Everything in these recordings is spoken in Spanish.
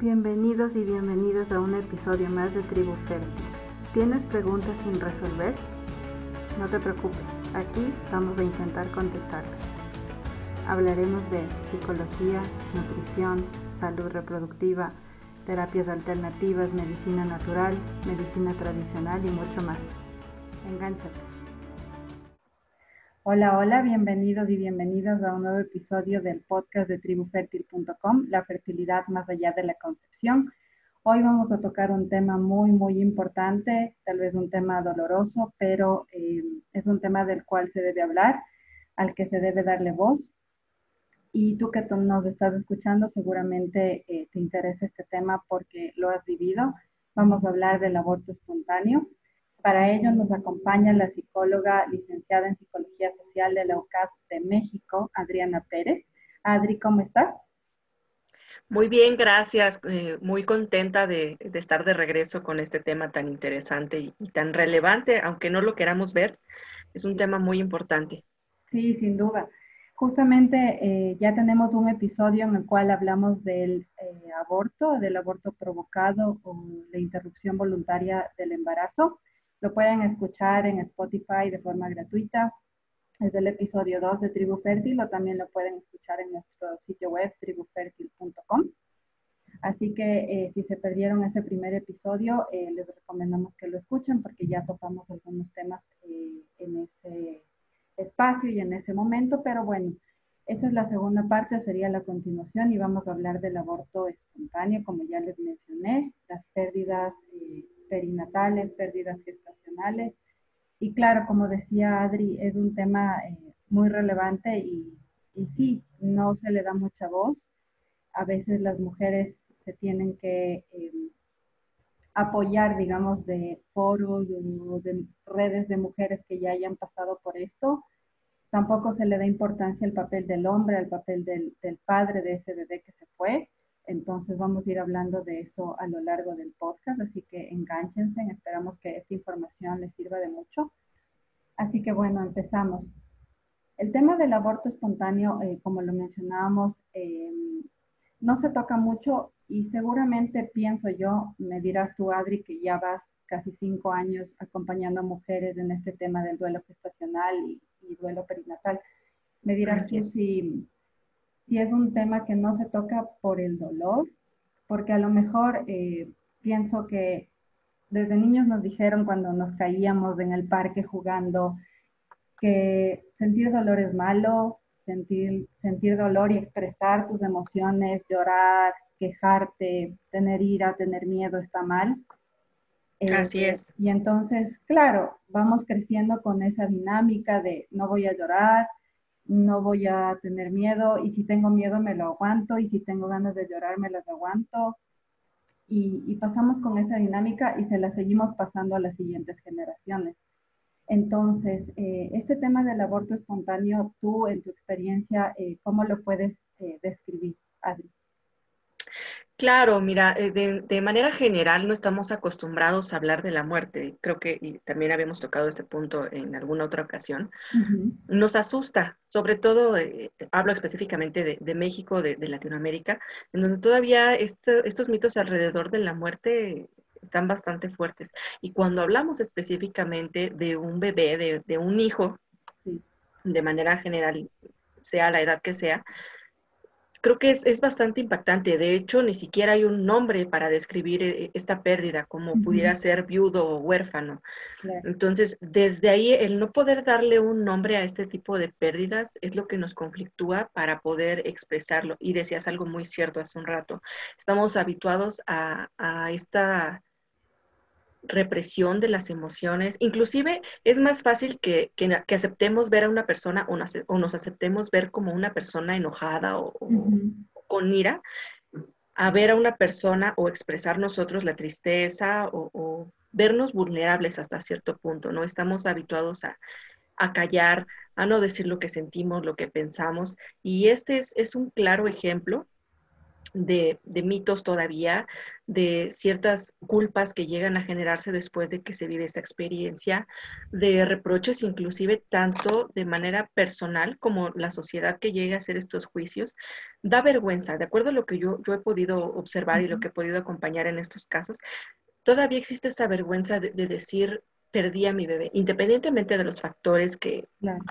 Bienvenidos y bienvenidas a un episodio más de Tribu Fértil. ¿Tienes preguntas sin resolver? No te preocupes, aquí vamos a intentar contestarlas. Hablaremos de psicología, nutrición, salud reproductiva, terapias alternativas, medicina natural, medicina tradicional y mucho más. Engánchate. Hola, hola, bienvenidos y bienvenidas a un nuevo episodio del podcast de tribufertil.com, la fertilidad más allá de la concepción. Hoy vamos a tocar un tema muy, muy importante, tal vez un tema doloroso, pero eh, es un tema del cual se debe hablar, al que se debe darle voz. Y tú que nos estás escuchando, seguramente eh, te interesa este tema porque lo has vivido. Vamos a hablar del aborto espontáneo. Para ello nos acompaña la psicóloga licenciada en Psicología Social de la UCAS de México, Adriana Pérez. Adri, ¿cómo estás? Muy bien, gracias. Eh, muy contenta de, estar de regreso con este tema tan interesante y, tan relevante, aunque no lo queramos ver, es un tema muy importante. Sí, sin duda. Justamente eh, ya tenemos un episodio en el cual hablamos del eh, aborto, del aborto provocado o la interrupción voluntaria del embarazo. Lo pueden escuchar en Spotify de forma gratuita. Es el episodio 2 de Tribu Fértil o también lo pueden escuchar en nuestro sitio web tribufertil.com. Así que eh, si se perdieron ese primer episodio, eh, les recomendamos que lo escuchen porque ya tocamos algunos temas eh, en ese espacio y en ese momento. Pero bueno, esa es la segunda parte, sería la continuación y vamos a hablar del aborto espontáneo, como ya les mencioné, las pérdidas perinatales, pérdidas gestacionales. Y claro, como decía Adri, es un tema eh, muy relevante y, sí, no se le da mucha voz. A veces las mujeres se tienen que eh, apoyar, digamos, de foros de redes de mujeres que ya hayan pasado por esto. Tampoco se le da importancia al papel del hombre, al papel del padre de ese bebé que se fue. Entonces vamos a ir hablando de eso a lo largo del podcast, así que enganchense, esperamos que esta información les sirva de mucho. Así que bueno, empezamos. El tema del aborto espontáneo, eh, como lo mencionábamos, eh, no se toca mucho y seguramente pienso yo, me dirás tú Adri, que ya vas casi cinco años acompañando a mujeres en este tema del duelo gestacional y, duelo perinatal. Me dirás tú si y es un tema que no se toca por el dolor, porque a lo mejor eh, pienso que desde niños nos dijeron cuando nos caíamos en el parque jugando que sentir dolor es malo, sentir, sentir dolor y expresar tus emociones, llorar, quejarte, tener ira, tener miedo está mal. Así eh, es. Y entonces, claro, vamos creciendo con esa dinámica de no voy a llorar, no voy a tener miedo y si tengo miedo me lo aguanto y si tengo ganas de llorar me las aguanto. Y, pasamos con esa dinámica y se la seguimos pasando a las siguientes generaciones. Entonces, eh, este tema del aborto espontáneo, tú en tu experiencia, eh, ¿cómo lo puedes eh, describir, Adri? Claro, mira, eh, de, manera general no estamos acostumbrados a hablar de la muerte. Creo que y también habíamos tocado este punto en alguna otra ocasión. Nos asusta, sobre todo, eh, hablo específicamente de, México, de, Latinoamérica, en donde todavía estos mitos alrededor de la muerte están bastante fuertes. Y cuando hablamos específicamente de un bebé, de, un hijo, de manera general, sea la edad que sea, creo que es, bastante impactante. De hecho, ni siquiera hay un nombre para describir eh, esta pérdida, como pudiera ser viudo o huérfano. Entonces, desde ahí, el no poder darle un nombre a este tipo de pérdidas es lo que nos conflictúa para poder expresarlo. Y decías algo muy cierto hace un rato. Estamos habituados a, a esta represión de las emociones. Inclusive es más fácil que, aceptemos ver a una persona o nos, aceptemos ver como una persona enojada o, con ira, a ver a una persona o expresar nosotros la tristeza o, vernos vulnerables hasta cierto punto, ¿no? Estamos habituados a, callar, a no decir lo que sentimos, lo que pensamos. Y este es, es un claro ejemplo de, mitos todavía, de ciertas culpas que llegan a generarse después de que se vive esa experiencia, de reproches inclusive tanto de manera personal como la sociedad que llegue a hacer estos juicios, da vergüenza, de acuerdo a lo que yo, yo he podido observar y lo que he podido acompañar en estos casos, todavía existe esa vergüenza de decir perdí a mi bebé, independientemente de los factores que,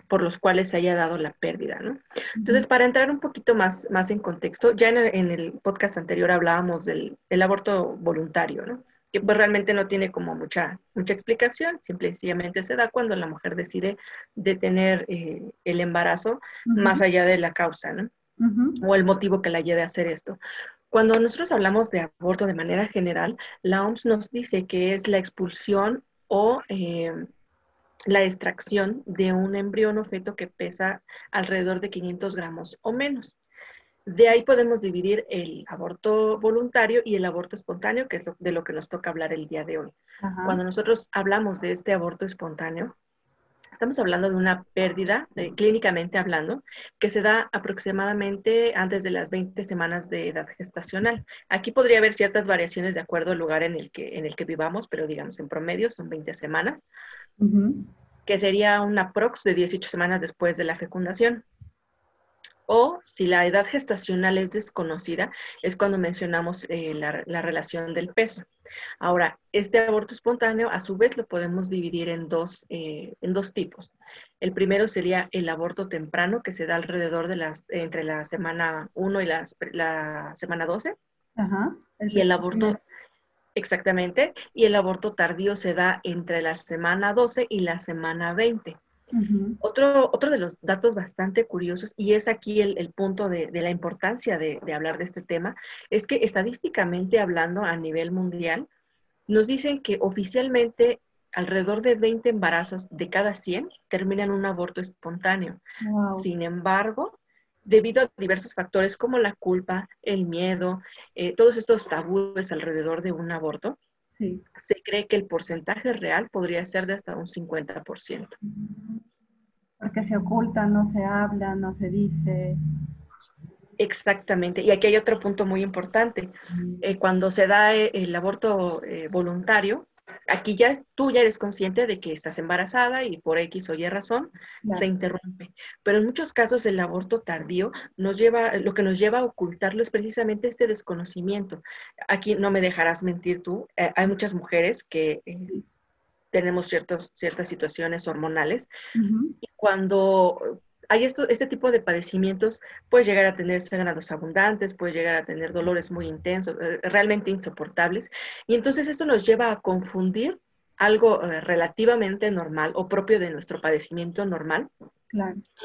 por los cuales se haya dado la pérdida, ¿no? Entonces, para entrar un poquito más, más en contexto, ya en el, podcast anterior hablábamos del, aborto voluntario, ¿no? Que pues realmente no tiene como mucha, mucha explicación, simplemente se da cuando la mujer decide detener eh, el embarazo más allá de la causa, ¿no? O el motivo que la lleve a hacer esto. Cuando nosotros hablamos de aborto de manera general, la OMS nos dice que es la expulsión o eh, la extracción de un embrión o feto que pesa alrededor de 500 gramos o menos. De ahí podemos dividir el aborto voluntario y el aborto espontáneo, que es de lo que nos toca hablar el día de hoy. Cuando nosotros hablamos de este aborto espontáneo, Estamos hablando de una pérdida, clínicamente hablando, que se da aproximadamente antes de las 20 semanas de edad gestacional. Aquí podría haber ciertas variaciones de acuerdo al lugar en el que, en el que vivamos, pero digamos en promedio son 20 semanas, que sería una prox de 18 semanas después de la fecundación. O si la edad gestacional es desconocida, es cuando mencionamos eh, la, relación del peso. Ahora, este aborto espontáneo, a su vez, lo podemos dividir en dos, eh, en dos tipos. El primero sería el aborto temprano, que se da alrededor de las, entre la semana 1 y la semana 12. Ajá, y el aborto, exactamente, y el aborto tardío se da entre la semana 12 y la semana 20 otro, otro de los datos bastante curiosos, y es aquí el, punto de, la importancia de, hablar de este tema, es que estadísticamente hablando a nivel mundial, nos dicen que oficialmente alrededor de 20 embarazos de cada 100 terminan un aborto espontáneo. Sin embargo, debido a diversos factores como la culpa, el miedo, eh, todos estos tabúes alrededor de un aborto, se cree que el porcentaje real podría ser de hasta un 50%. Porque se oculta, no se habla, no se dice. Exactamente. Y aquí hay otro punto muy importante. Eh, cuando se da eh, el aborto eh, voluntario, aquí ya tú ya eres consciente de que estás embarazada y por X o Y razón se interrumpe. Pero en muchos casos el aborto tardío nos lleva, lo que nos lleva a ocultarlo es precisamente este desconocimiento. Aquí no me dejarás mentir tú, eh, hay muchas mujeres que eh, tenemos ciertos, ciertas situaciones hormonales y cuando hay esto, este tipo de padecimientos, puede llegar a tener sangrados abundantes, puede llegar a tener dolores muy intensos, eh, realmente insoportables. Y entonces esto nos lleva a confundir algo eh, relativamente normal o propio de nuestro padecimiento normal. Y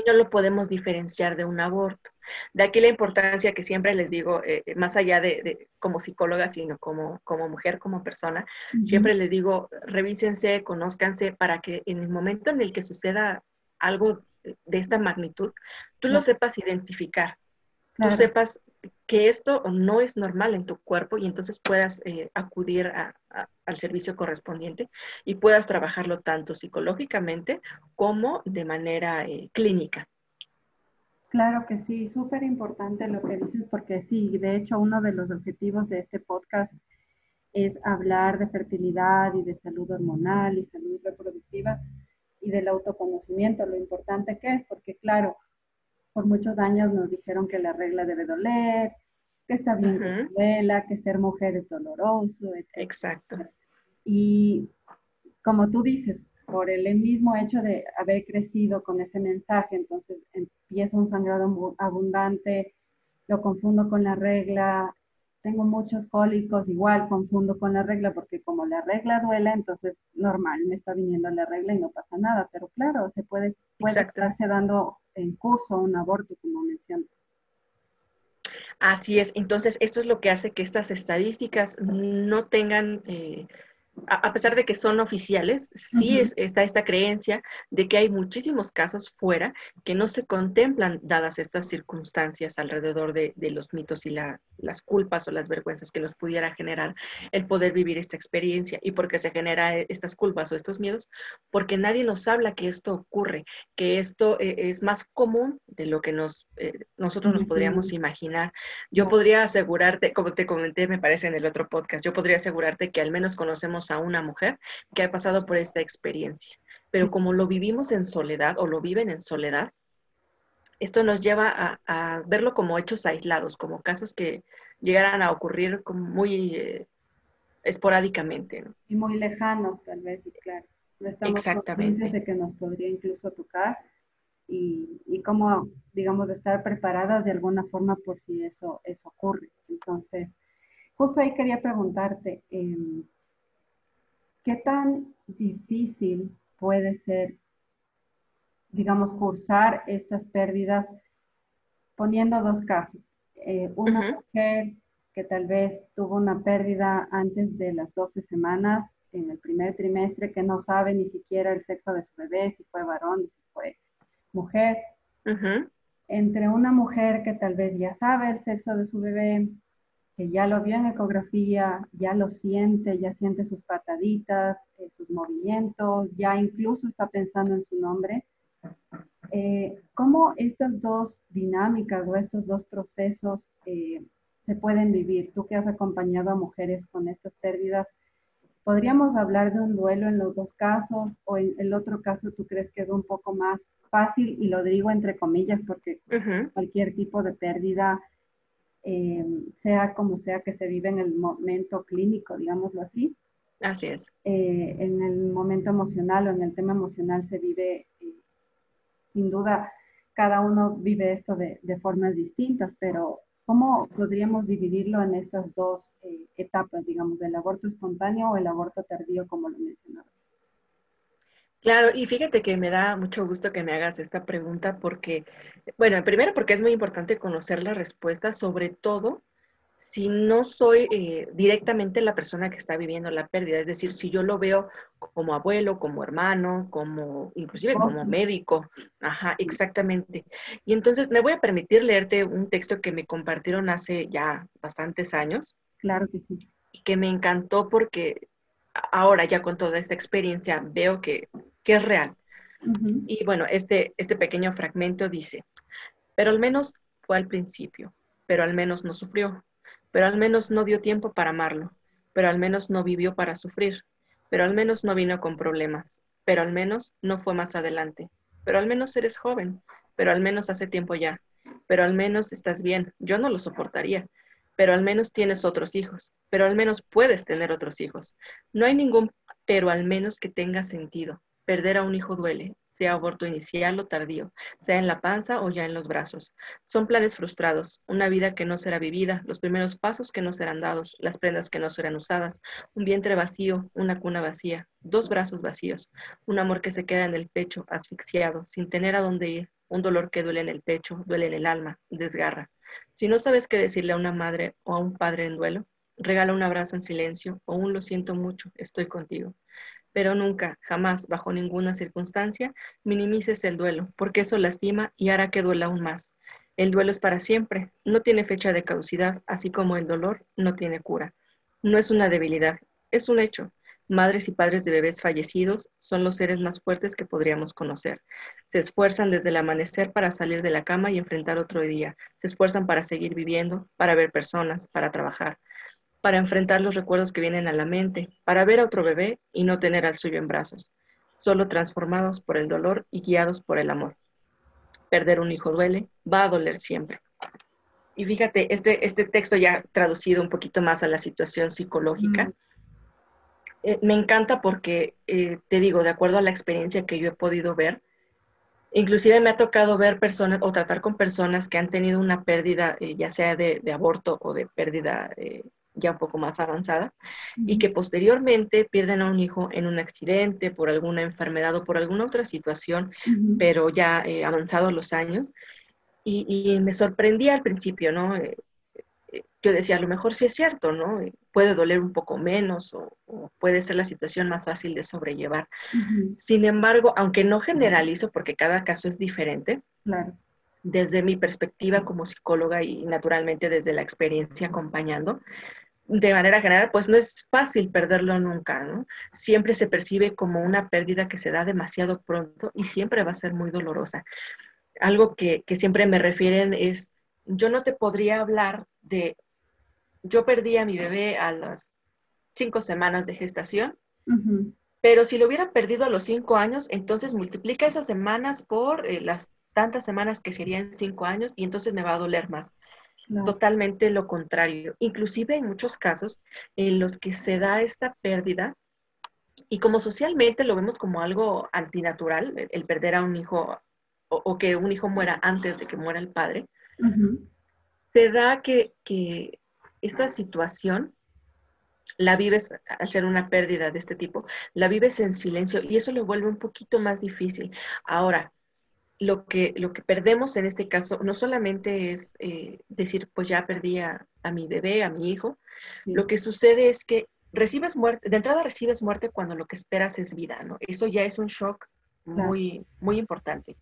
no lo podemos diferenciar de un aborto. De aquí la importancia que siempre les digo, eh, más allá de, como psicóloga, sino como, como mujer, como persona, siempre les digo, revísense, conózcanse para que en el momento en el que suceda algo de esta magnitud, tú lo sepas identificar, tú sepas que esto no es normal en tu cuerpo y entonces puedas eh, acudir al servicio correspondiente y puedas trabajarlo tanto psicológicamente como de manera eh, clínica. Claro que sí, súper importante lo que dices porque sí, de hecho uno de los objetivos de este podcast es hablar de fertilidad y de salud hormonal y salud reproductiva, y del autoconocimiento, lo importante que es, porque claro, por muchos años nos dijeron que la regla debe doler, que está bien que duela, que ser mujer es doloroso, etc. Exacto. Y como tú dices, por el mismo hecho de haber crecido con ese mensaje, entonces empieza un sangrado abundante, lo confundo con la regla, tengo muchos cólicos, igual confundo con la regla porque como la regla duele, entonces normal, me está viniendo la regla y no pasa nada, pero claro, se puede, puede estarse dando en curso un aborto, como mencionas. Así es, entonces esto es lo que hace que estas estadísticas no tengan, eh, a, pesar de que son oficiales, sí está esta creencia de que hay muchísimos casos fuera que no se contemplan dadas estas circunstancias alrededor de, los mitos y las culpas o las vergüenzas que nos pudiera generar el poder vivir esta experiencia. ¿Y por qué se genera eh, estas culpas o estos miedos? Porque nadie nos habla que esto ocurre, que esto eh, es más común de lo que nos, eh, nosotros nos podríamos imaginar. Yo podría asegurarte, como te comenté, me parece en el otro podcast, yo podría asegurarte que al menos conocemos a una mujer que ha pasado por esta experiencia. Pero como lo vivimos en soledad o lo viven en soledad, esto nos lleva a, verlo como hechos aislados, como casos que llegaran a ocurrir como muy eh, esporádicamente. Y muy lejanos, tal vez, y claro. No estamos Exactamente. de que nos podría incluso tocar y, y como, digamos, estar preparadas de alguna forma por si eso, eso ocurre. Entonces, justo ahí quería preguntarte, eh, ¿qué tan difícil puede ser, digamos, cursar estas pérdidas poniendo dos casos? Eh, una mujer que tal vez tuvo una pérdida antes de las 12 semanas en el primer trimestre, que no sabe ni siquiera el sexo de su bebé, si fue varón, si fue mujer. Entre una mujer que tal vez ya sabe el sexo de su bebé, que ya lo vio en ecografía, ya lo siente, ya siente sus pataditas, eh, sus movimientos, ya incluso está pensando en su nombre. Eh, ¿Cómo estas dos dinámicas o estos dos procesos eh, se pueden vivir? Tú que has acompañado a mujeres con estas pérdidas, ¿podríamos hablar de un duelo en los dos casos o en el otro caso tú crees que es un poco más fácil? Y lo digo entre comillas porque cualquier tipo de pérdida eh, sea como sea que se vive en el momento clínico, digámoslo así. Así es. Eh, en el momento emocional o en el tema emocional se vive, eh, sin duda, cada uno vive esto de, formas distintas, pero ¿cómo podríamos dividirlo en estas dos etapas, digamos, del aborto espontáneo o el aborto tardío, como lo mencionaba? Claro, y fíjate que me da mucho gusto que me hagas esta pregunta porque, bueno, primero porque es muy importante conocer la respuesta, sobre todo si no soy eh, directamente la persona que está viviendo la pérdida, es decir, si yo lo veo como abuelo, como hermano, como inclusive como médico. Ajá, exactamente. Y entonces me voy a permitir leerte un texto que me compartieron hace ya bastantes años. Claro que sí. Y que me encantó porque ahora ya con toda esta experiencia veo que que es real. Y bueno, este, este pequeño fragmento dice, pero al menos fue al principio, pero al menos no sufrió, pero al menos no dio tiempo para amarlo, pero al menos no vivió para sufrir, pero al menos no vino con problemas, pero al menos no fue más adelante, pero al menos eres joven, pero al menos hace tiempo ya, pero al menos estás bien, yo no lo soportaría, pero al menos tienes otros hijos, pero al menos puedes tener otros hijos. No hay ningún pero al menos que tenga sentido. Perder a un hijo duele, sea aborto inicial o tardío, sea en la panza o ya en los brazos. Son planes frustrados, una vida que no será vivida, los primeros pasos que no serán dados, las prendas que no serán usadas, un vientre vacío, una cuna vacía, dos brazos vacíos, un amor que se queda en el pecho, asfixiado, sin tener a dónde ir, un dolor que duele en el pecho, duele en el alma, desgarra. Si no sabes qué decirle a una madre o a un padre en duelo, regala un abrazo en silencio o un lo siento mucho, estoy contigo pero nunca, jamás, bajo ninguna circunstancia, minimices el duelo, porque eso lastima y hará que duela aún más. El duelo es para siempre, no tiene fecha de caducidad, así como el dolor no tiene cura. No es una debilidad, es un hecho. Madres y padres de bebés fallecidos son los seres más fuertes que podríamos conocer. Se esfuerzan desde el amanecer para salir de la cama y enfrentar otro día. Se esfuerzan para seguir viviendo, para ver personas, para trabajar para enfrentar los recuerdos que vienen a la mente, para ver a otro bebé y no tener al suyo en brazos, solo transformados por el dolor y guiados por el amor. Perder un hijo duele, va a doler siempre. Y fíjate, este, este texto ya traducido un poquito más a la situación psicológica, mm. eh, me encanta porque, eh, te digo, de acuerdo a la experiencia que yo he podido ver, inclusive me ha tocado ver personas o tratar con personas que han tenido una pérdida, eh, ya sea de, de, aborto o de pérdida ya un poco más avanzada, y que posteriormente pierden a un hijo en un accidente, por alguna enfermedad o por alguna otra situación, pero ya eh, avanzados los años. Y, me sorprendía al principio, ¿no? Eh, eh, yo decía, a lo mejor sí es cierto, ¿no? Puede doler un poco menos o, puede ser la situación más fácil de sobrellevar. Sin embargo, aunque no generalizo, porque cada caso es diferente, desde mi perspectiva como psicóloga y naturalmente desde la experiencia acompañando, de manera general, pues no es fácil perderlo nunca, ¿no? Siempre se percibe como una pérdida que se da demasiado pronto y siempre va a ser muy dolorosa. Algo que, que siempre me refieren es, yo no te podría hablar de yo perdí a mi bebé a las cinco semanas de gestación, pero si lo hubiera perdido a los cinco años, entonces multiplica esas semanas por eh, las tantas semanas que serían cinco años y entonces me va a doler más. Totalmente lo contrario. Inclusive en muchos casos en los que se da esta pérdida, y como socialmente lo vemos como algo antinatural, el, perder a un hijo o, que un hijo muera antes de que muera el padre, se da que, que esta situación la vives, al ser una pérdida de este tipo, la vives en silencio y eso lo vuelve un poquito más difícil. Ahora, lo que, lo que perdemos en este caso no solamente es eh, decir, pues ya perdí a, mi bebé, a mi hijo, lo que sucede es que recibes muerte, de entrada recibes muerte cuando lo que esperas es vida, ¿no? Eso ya es un shock muy, muy importante.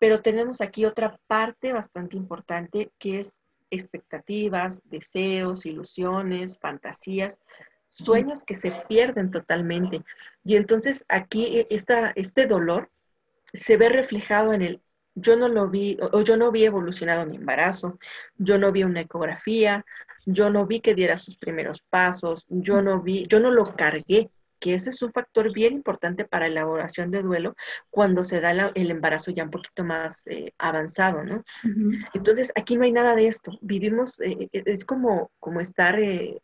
Pero tenemos aquí otra parte bastante importante que es expectativas, deseos, ilusiones, fantasías, sueños que se pierden totalmente. Y entonces aquí e, esta, este dolor se ve reflejado en el yo no lo vi o yo no vi evolucionado mi embarazo, yo no vi una ecografía, yo no vi que diera sus primeros pasos, yo no vi, yo no lo cargué, que ese es un factor bien importante para la elaboración de duelo cuando se da el embarazo ya un poquito más eh, avanzado, ¿no? Entonces, aquí no hay nada de esto. Vivimos, eh, eh, es como, como estar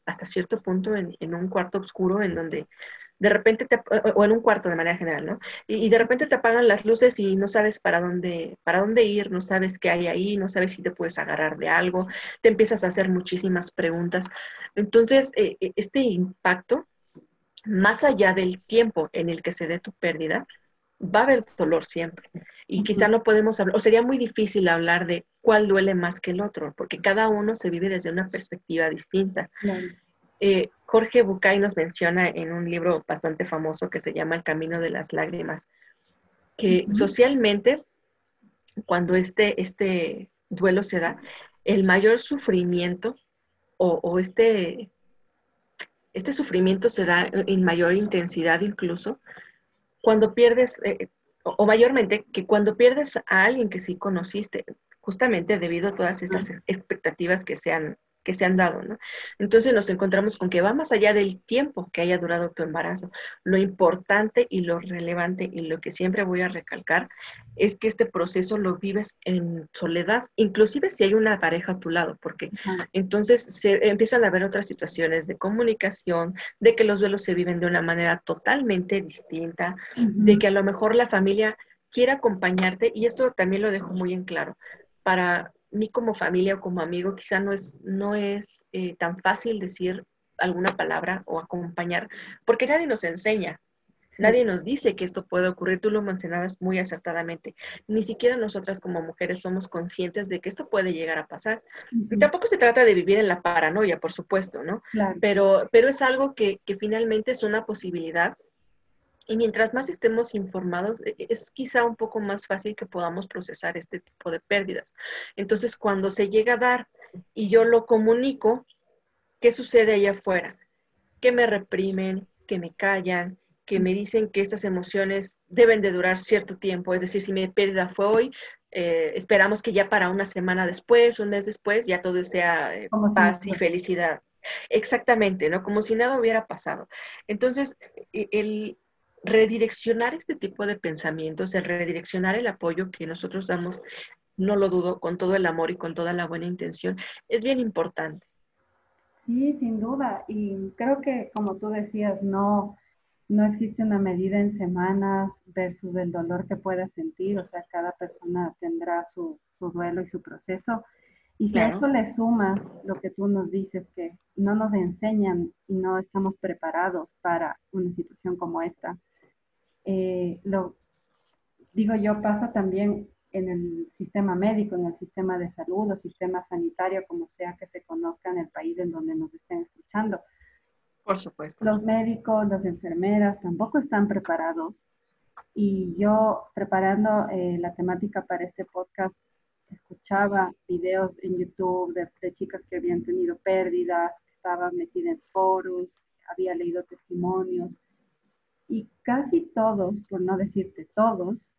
hasta cierto punto en, un cuarto oscuro en donde de repente, te, o en un cuarto de manera general, ¿no? Y, de repente te apagan las luces y no sabes para dónde, para dónde ir, no sabes qué hay ahí, no sabes si te puedes agarrar de algo, te empiezas a hacer muchísimas preguntas. Entonces, este impacto más allá del tiempo en el que se dé tu pérdida, va a haber dolor siempre. Y quizá no podemos hablar, o sería muy difícil hablar de cuál duele más que el otro, porque cada uno se vive desde una perspectiva distinta. Eh, Jorge Bucay nos menciona en un libro bastante famoso que se llama El Camino de las Lágrimas, que socialmente, cuando este, este duelo se da, el mayor sufrimiento o, o este este sufrimiento se da en mayor intensidad incluso cuando pierdes, eh, o mayormente, que cuando pierdes a alguien que sí conociste, justamente debido a todas estas expectativas que se han que se han dado, ¿no? Entonces nos encontramos con que va más allá del tiempo que haya durado tu embarazo. Lo importante y lo relevante y lo que siempre voy a recalcar es que este proceso lo vives en soledad, inclusive si hay una pareja a tu lado, porque entonces se empiezan a haber otras situaciones de comunicación, de que los duelos se viven de una manera totalmente distinta, de que a lo mejor la familia quiere acompañarte y esto también lo dejo muy en claro. Para mí como familia o como amigo quizá no es, no es eh, tan fácil decir alguna palabra o acompañar, porque nadie nos enseña, nadie nos dice que esto puede ocurrir, tú lo mencionabas muy acertadamente, ni siquiera nosotras como mujeres somos conscientes de que esto puede llegar a pasar. Y tampoco se trata de vivir en la paranoia, por supuesto, ¿no? Pero, pero es algo que, que finalmente es una posibilidad y mientras más estemos informados, e, e, es quizá un poco más fácil que podamos procesar este tipo de pérdidas. Entonces, cuando se llega a dar y yo lo comunico, ¿qué sucede allá afuera? Que me reprimen, que me callan, que me dicen que estas emociones deben de durar cierto tiempo. Es decir, si mi pérdida fue hoy, eh, esperamos que ya para una semana después, un mes después, ya todo sea eh, paz y felicidad. Exactamente, ¿no? Como si nada hubiera pasado. Entonces, e, el, redireccionar este tipo de pensamientos, el redireccionar el apoyo que nosotros damos, no lo dudo, con todo el amor y con toda la buena intención, es bien importante. Sí, sin duda. Y creo que, como tú decías, no, no existe una medida en semanas versus el dolor que pueda sentir. O sea, cada persona tendrá su, duelo y su proceso. Y si a esto le sumas lo que tú nos dices, que no nos enseñan y no estamos preparados para una situación como esta, eh, lo digo yo, pasa también en el sistema médico, en el sistema de salud o sistema sanitario, como sea que se conozca en el país en donde nos estén escuchando. Por supuesto. Los médicos, las enfermeras tampoco están preparados. Y yo preparando eh, la temática para este podcast, escuchaba videos en YouTube de, de chicas que habían tenido pérdidas, estaba metida en foros, había leído testimonios y casi todos, por no decirte todos,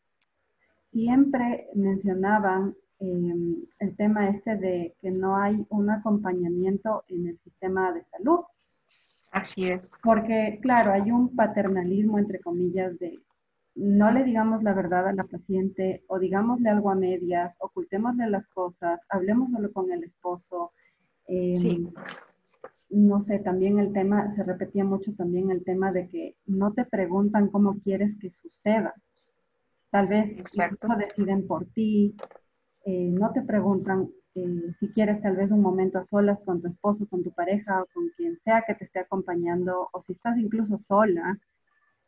siempre mencionaban em, el tema este de que no hay un acompañamiento en el sistema de salud. Así es. Porque, claro, hay un paternalismo, entre comillas, de no le digamos la verdad a la paciente o digámosle algo a medias, ocultémosle las cosas, hablemos solo con el esposo. Em, sí. No sé, también el tema, se repetía mucho también el tema de que no te preguntan cómo quieres que suceda. Tal vez deciden por ti, eh, no te preguntan eh, si quieres tal vez un momento a solas con tu esposo, con tu pareja o con quien sea que te esté acompañando, o si estás incluso sola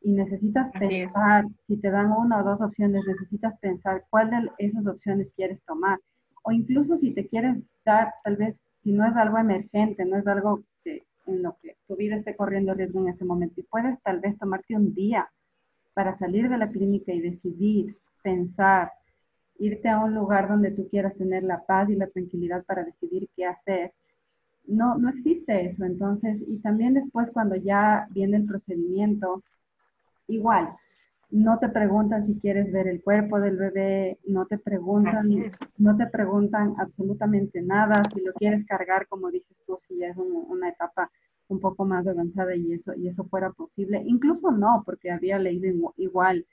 y necesitas pensar, si te dan una o dos opciones, necesitas pensar cuál de esas opciones quieres tomar. O incluso si te quieres dar, tal vez, si no es algo emergente, no es algo en lo que tu vida esté corriendo riesgo en ese momento, y puedes tal vez tomarte un día para salir de la clínica y decidir, pensar, irte a un lugar donde tú quieras tener la paz y la tranquilidad para decidir qué hacer, no, no existe eso. Entonces, y también después cuando ya viene el procedimiento, igual, no te preguntan si quieres ver el cuerpo del bebé, no te preguntan, no te preguntan absolutamente nada, si lo quieres cargar, como dices tú, si ya es una etapa un poco más avanzada y eso, y eso fuera posible. Incluso no, porque había leído igual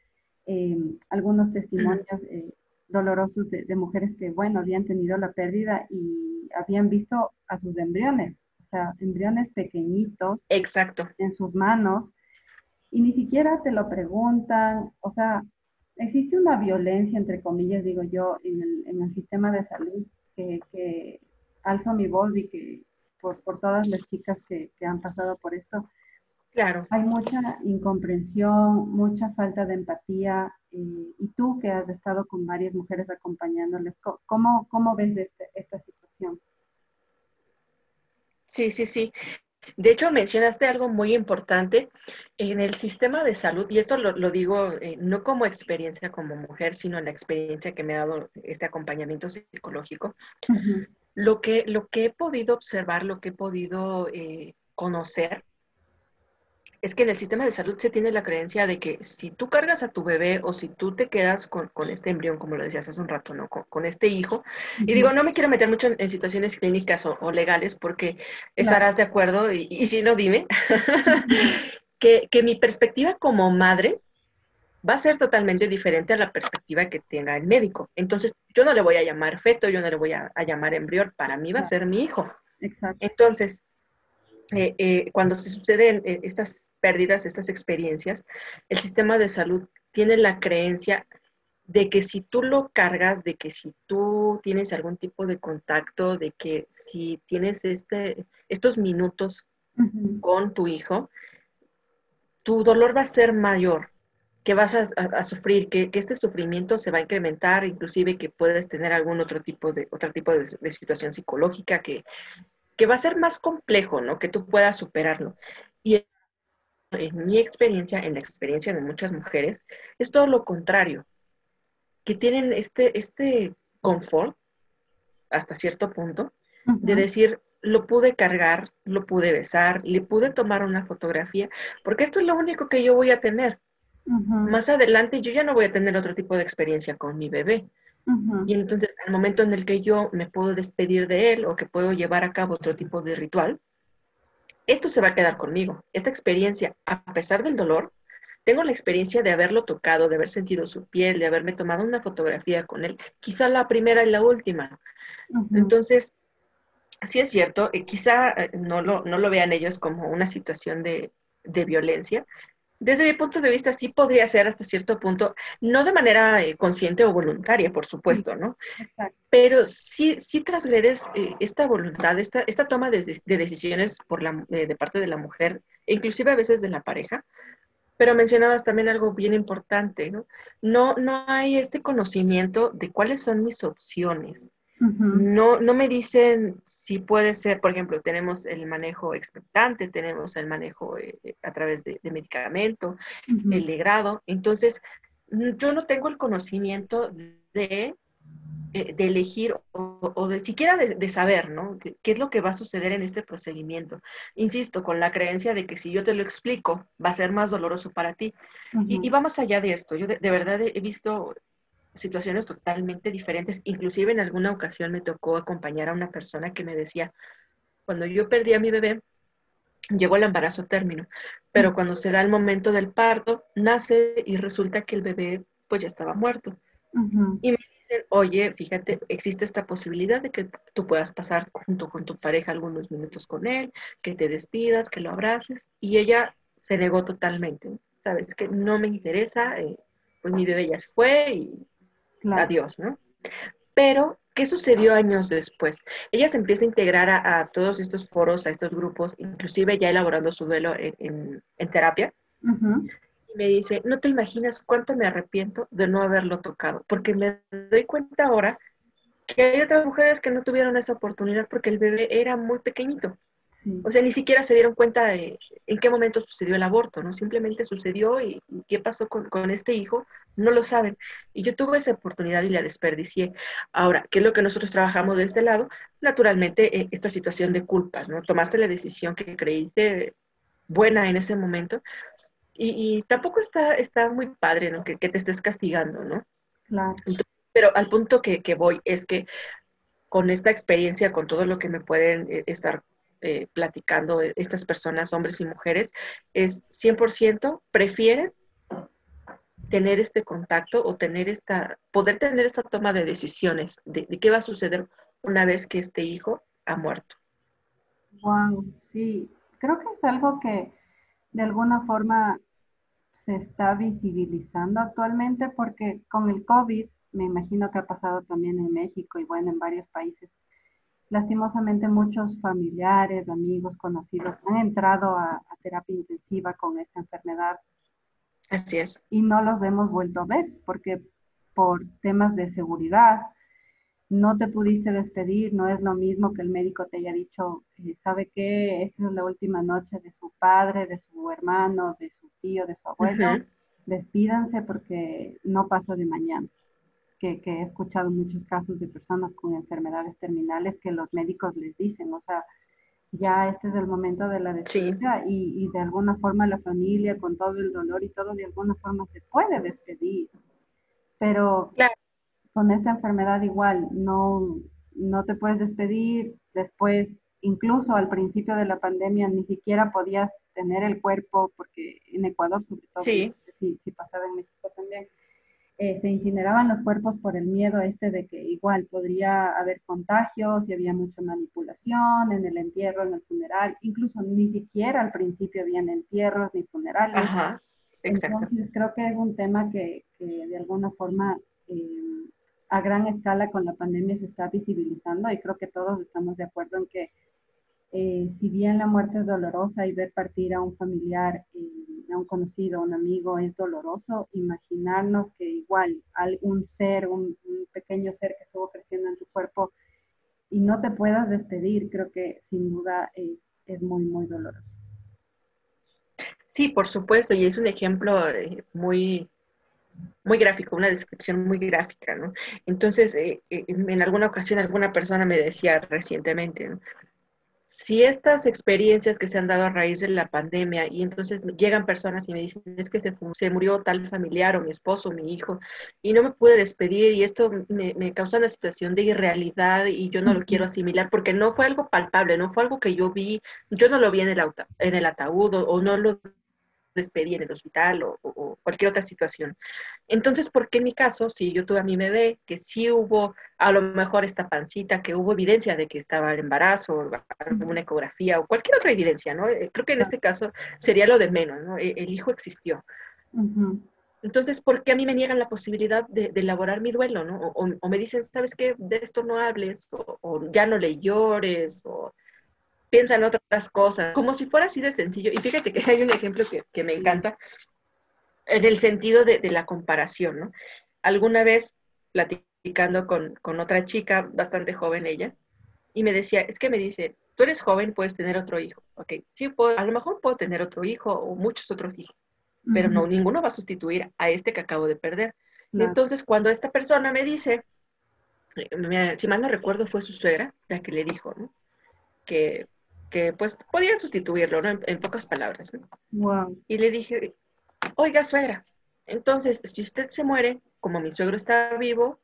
eh, algunos testimonios eh, dolorosos de, mujeres que, bueno, habían tenido la pérdida y habían visto a sus embriones, o sea, embriones pequeñitos. Exacto. En sus manos y ni siquiera te lo preguntan, o sea, existe una violencia, entre comillas, digo yo, en el, en el sistema de salud que, que alzo mi voz y que por, por todas las chicas que, que, han pasado por esto. Claro. Hay mucha incomprensión, mucha falta de empatía. Eh, y tú que has estado con varias mujeres acompañándoles, ¿cómo, cómo ves este, esta situación? Sí, sí, sí. De hecho, mencionaste algo muy importante en el sistema de salud, y esto lo, digo eh, no como experiencia como mujer, sino en la experiencia que me ha dado este acompañamiento psicológico. Lo, que, lo que he podido observar, lo que he podido eh, conocer, es que en el sistema de salud se tiene la creencia de que si tú cargas a tu bebé o si tú te quedas con, este embrión, como lo decías hace un rato, ¿no? Con, este hijo, y digo, no me quiero meter mucho en, situaciones clínicas o, legales porque estarás de acuerdo, y, si no, dime, que, que mi perspectiva como madre va a ser totalmente diferente a la perspectiva que tenga el médico. Entonces, yo no le voy a llamar feto, yo no le voy a, llamar embrión, para mí va a ser mi hijo. Exacto. Entonces, eh, eh, cuando se suceden eh, estas pérdidas, estas experiencias, el sistema de salud tiene la creencia de que si tú lo cargas, de que si tú tienes algún tipo de contacto, de que si tienes este, estos minutos con tu hijo, tu dolor va a ser mayor, que vas a, sufrir, que, este sufrimiento se va a incrementar, inclusive que puedes tener algún otro tipo de, otro tipo de, situación psicológica que, que, va a ser más complejo, ¿no? Que tú puedas superarlo. Y en mi experiencia, en la experiencia de muchas mujeres, es todo lo contrario, que tienen este, este confort hasta cierto punto de decir, lo pude cargar, lo pude besar, le pude tomar una fotografía, porque esto es lo único que yo voy a tener. Más adelante yo ya no voy a tener otro tipo de experiencia con mi bebé. Y entonces, al momento en el que yo me puedo despedir de él o que puedo llevar a cabo otro tipo de ritual, esto se va a quedar conmigo. Esta experiencia, a pesar del dolor, tengo la experiencia de haberlo tocado, de haber sentido su piel, de haberme tomado una fotografía con él, quizá la primera y la última. Entonces, sí es cierto, eh, quizá eh, no, lo, no lo vean ellos como una situación de, de violencia, desde mi punto de vista, sí podría ser hasta cierto punto, no de manera eh, consciente o voluntaria, por supuesto, ¿no? Exacto. Pero sí, sí transgredes eh, esta voluntad, esta, esta toma de, decisiones por la, de parte de la mujer, e inclusive a veces de la pareja, Pero mencionabas también algo bien importante, ¿no? No, no hay este conocimiento de cuáles son mis opciones. No, no me dicen si puede ser, por ejemplo, tenemos el manejo expectante, tenemos el manejo eh, a través de, medicamento, el legrado. Entonces, yo no tengo el conocimiento de eh, de elegir o, de siquiera de, saber, ¿no? ¿Qué, es lo que va a suceder en este procedimiento? Insisto, con la creencia de que si yo te lo explico, va a ser más doloroso para ti. y, va más allá de esto. Yo de, verdad he, visto situaciones totalmente diferentes. Inclusive en alguna ocasión me tocó acompañar a una persona que me decía, cuando yo perdí a mi bebé, llegó el embarazo a término, pero cuando se da el momento del parto, nace y resulta que el bebé pues ya estaba muerto. Y me oye, fíjate, existe esta posibilidad de que tú puedas pasar junto con tu pareja algunos minutos con él, que te despidas, que lo abraces, y ella se negó totalmente, sabes que no me interesa, eh, pues mi bebé ya se fue y adiós, ¿no? Pero, ¿qué sucedió años después? Ella se empieza a integrar a, todos estos foros, a estos grupos, inclusive ya elaborando su duelo en, terapia me dice, no te imaginas cuánto me arrepiento de no haberlo tocado, porque me doy cuenta ahora que hay otras mujeres que no tuvieron esa oportunidad porque el bebé era muy pequeñito. O sea, ni siquiera se dieron cuenta de en qué momento sucedió el aborto, ¿no? Simplemente sucedió y, qué pasó con, este hijo, no lo saben. Y yo tuve esa oportunidad y la desperdicié. Ahora, ¿qué es lo que nosotros trabajamos de este lado? Naturalmente, eh, esta situación de culpas, ¿no? Tomaste la decisión que creíste buena en ese momento, y, tampoco está, está muy padre, ¿no? Que, te estés castigando, ¿no? Claro. pero al punto que, voy es que con esta experiencia, con todo lo que me pueden eh, estar eh, platicando estas personas, hombres y mujeres, es 100% prefieren tener este contacto o tener esta, poder tener esta toma de decisiones de, de, qué va a suceder una vez que este hijo ha muerto. Wow, sí, creo que es algo que de alguna forma se está visibilizando actualmente porque con el COVID, me imagino que ha pasado también en México y bueno, en varios países, lastimosamente muchos familiares, amigos, conocidos han entrado a, terapia intensiva con esta enfermedad. Así es. Y no los hemos vuelto a ver porque por temas de seguridad, no te pudiste despedir, no es lo mismo que el médico te haya dicho, eh, sabe que esta es la última noche de su padre, de su hermano, de su tío, de su abuelo, despídanse porque no pasa de mañana. Que, he escuchado muchos casos de personas con enfermedades terminales que los médicos les dicen, o sea, ya este es el momento de la despedida y, de alguna forma la familia con todo el dolor y todo de alguna forma se puede despedir. Pero con esta enfermedad igual, no, no te puedes despedir, después, incluso al principio de la pandemia, ni siquiera podías tener el cuerpo, porque en Ecuador sobre todo, sí. si, pasaba en México también, eh, se incineraban los cuerpos por el miedo este de que igual podría haber contagios y había mucha manipulación en el entierro, en el funeral, incluso ni siquiera al principio habían entierros ni funerales. Ajá, Entonces creo que es un tema que, que de alguna forma eh, a gran escala con la pandemia se está visibilizando y creo que todos estamos de acuerdo en que eh, si bien la muerte es dolorosa y ver partir a un familiar, eh, a un conocido, a un amigo es doloroso, imaginarnos que igual algún ser, un, pequeño ser que estuvo creciendo en tu cuerpo y no te puedas despedir, creo que sin duda es, muy, muy doloroso. Sí, por supuesto, y es un ejemplo eh, muy, muy gráfico, una descripción muy gráfica, ¿no? Entonces, en alguna ocasión alguna persona me decía recientemente, si estas experiencias que se han dado a raíz de la pandemia y entonces llegan personas y me dicen, es que se, se murió tal familiar o mi esposo o mi hijo y no me pude despedir y esto me, me causa una situación de irrealidad y yo no lo quiero asimilar porque no fue algo palpable, no fue algo que yo vi, yo no lo vi en el, en el ataúd o no lo despedir en el hospital o, cualquier otra situación. Entonces, ¿por qué en mi caso, si yo tuve a mi bebé, que sí hubo a lo mejor esta pancita, que hubo evidencia de que estaba el embarazo, alguna ecografía o cualquier otra evidencia, ¿no? Eh, creo que en este caso sería lo de menos, ¿no? E, el, hijo existió. Entonces, ¿por qué a mí me niegan la posibilidad de, elaborar mi duelo, ¿no? O, me dicen, ¿sabes qué? De esto no hables, o, o ya no le llores, o piensa en otras cosas, como si fuera así de sencillo. Y fíjate que hay un ejemplo que, me encanta. en el sentido de, la comparación, ¿no? Alguna vez platicando con, con, otra chica, bastante joven ella, y me decía, es que me dice, tú eres joven, puedes tener otro hijo. Ok, sí, puedo, a lo mejor puedo tener otro hijo o muchos otros hijos, pero no, ninguno va a sustituir a este que acabo de perder. Entonces, cuando esta persona me dice, eh, si mal no recuerdo, fue su suegra la que le dijo, ¿no? Que, que pues podía sustituirlo, ¿no? En, pocas palabras, ¿no? Wow. Y le dije, oiga, suegra, entonces, si usted se muere, como mi suegro está vivo,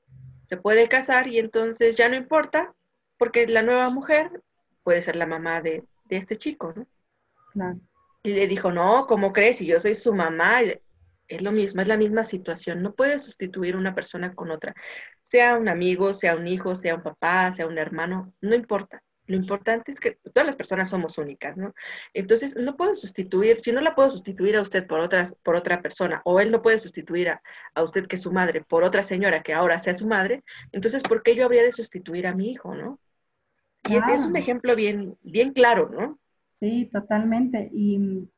se puede casar y entonces ya no importa, porque la nueva mujer puede ser la mamá de, de este chico, ¿no? Claro. Y le dijo, no, ¿cómo crees? Si yo soy su mamá, es lo mismo, es la misma situación. No puedes sustituir una persona con otra. Sea un amigo, sea un hijo, sea un papá, sea un hermano, no importa. Lo importante es que todas las personas somos únicas, ¿no? Entonces, no puedo sustituir, si no la puedo sustituir a usted por otra, por otra persona, o él no puede sustituir a, usted que es su madre por otra señora que ahora sea su madre, entonces, ¿por qué yo habría de sustituir a mi hijo, no? Y es, un ejemplo bien, bien claro, ¿no? Sí, totalmente. Y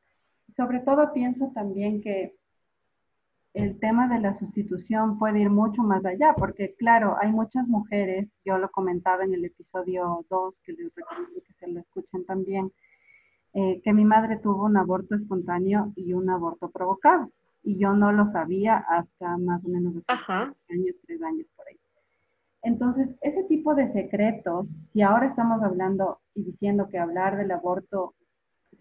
sobre todo pienso también que el tema de la sustitución puede ir mucho más allá, porque claro, hay muchas mujeres, yo lo comentaba en el episodio 2, que les recomiendo que se lo escuchen también, eh, que mi madre tuvo un aborto espontáneo y un aborto provocado, y yo no lo sabía hasta más o menos hace años, tres años por ahí. Entonces, ese tipo de secretos, si ahora estamos hablando y diciendo que hablar del aborto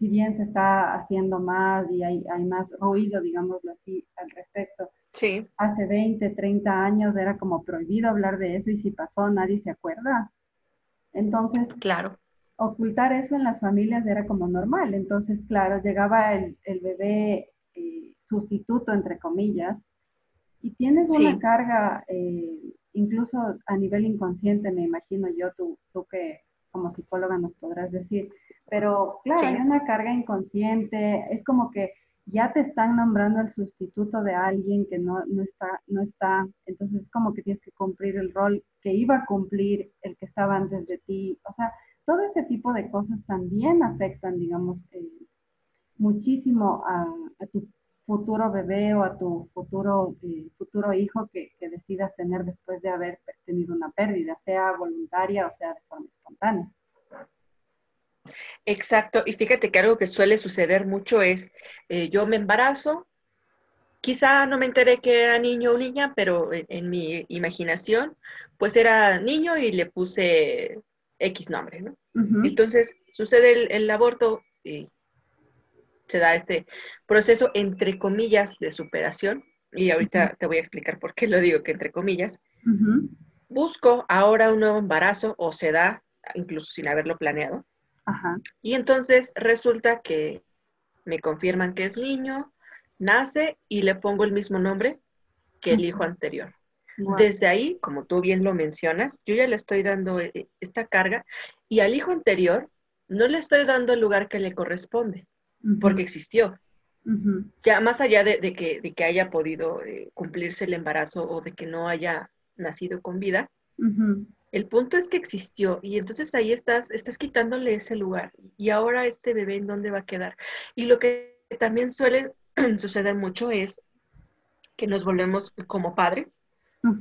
si bien se está haciendo más y hay, hay más ruido, digámoslo así, al respecto. Sí. Hace 20, 30 años era como prohibido hablar de eso y si pasó nadie se acuerda. Entonces, claro. ocultar eso en las familias era como normal. Entonces, claro, llegaba el, el bebé eh, sustituto, entre comillas, y tienes una carga, eh, incluso a nivel inconsciente, me imagino yo, tú, tú que como psicóloga nos podrás decir, pero claro, hay una carga inconsciente, es como que ya te están nombrando el sustituto de alguien que no, no, está, no está, entonces es como que tienes que cumplir el rol que iba a cumplir el que estaba antes de ti. O sea, todo ese tipo de cosas también afectan, digamos, eh, muchísimo a, tu futuro bebé o a tu futuro, eh, futuro hijo que, que decidas tener después de haber tenido una pérdida, sea voluntaria o sea de forma espontánea. Exacto, y fíjate que algo que suele suceder mucho es, eh, yo me embarazo, quizá no me enteré que era niño o niña, pero en, mi imaginación, pues era niño y le puse X nombre, ¿no? Entonces sucede el, aborto y se da este proceso, entre comillas, de superación, y ahorita te voy a explicar por qué lo digo que entre comillas. Busco ahora un nuevo embarazo o se da, incluso sin haberlo planeado. Y entonces resulta que me confirman que es niño, nace y le pongo el mismo nombre que el hijo anterior. Desde ahí, como tú bien lo mencionas, yo ya le estoy dando eh, esta carga y al hijo anterior no le estoy dando el lugar que le corresponde, porque existió. Ya más allá de, que, de que, haya podido eh, cumplirse el embarazo o de que no haya nacido con vida, el punto es que existió y entonces ahí estás, estás quitándole ese lugar. Y ahora este bebé en dónde va a quedar. Y lo que también suele suceder mucho es que nos volvemos como padres,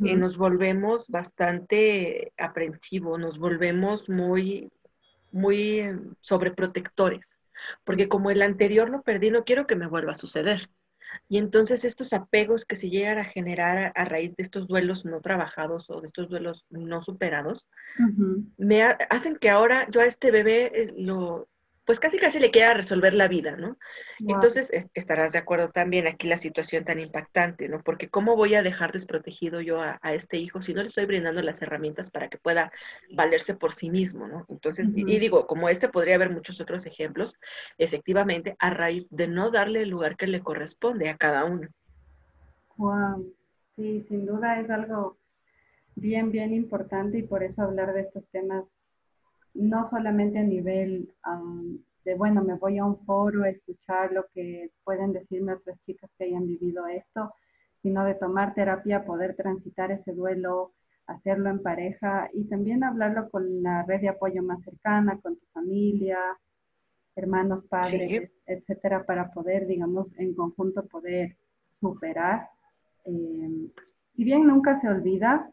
y eh, nos volvemos bastante aprensivos, nos volvemos muy, muy sobreprotectores, porque como el anterior lo perdí, no quiero que me vuelva a suceder. Y entonces estos apegos que se llegan a generar a, raíz de estos duelos no trabajados o de estos duelos no superados, me hacen que ahora yo a este bebé eh, lo, pues casi casi le quiera resolver la vida, ¿no? Entonces estarás de acuerdo también aquí la situación tan impactante, ¿no? Porque ¿cómo voy a dejar desprotegido yo a, este hijo si no le estoy brindando las herramientas para que pueda valerse por sí mismo, ¿no? Entonces, y, digo, como este podría haber muchos otros ejemplos, efectivamente, a raíz de no darle el lugar que le corresponde a cada uno. Wow, sí, sin duda es algo bien, bien importante y por eso hablar de estos temas no solamente a nivel de, bueno, me voy a un foro a escuchar lo que pueden decirme otras chicas que hayan vivido esto, sino de tomar terapia, poder transitar ese duelo, hacerlo en pareja y también hablarlo con la red de apoyo más cercana, con tu familia, hermanos, padres, etcétera, para poder, digamos, en conjunto poder superar. Eh, si bien nunca se olvida,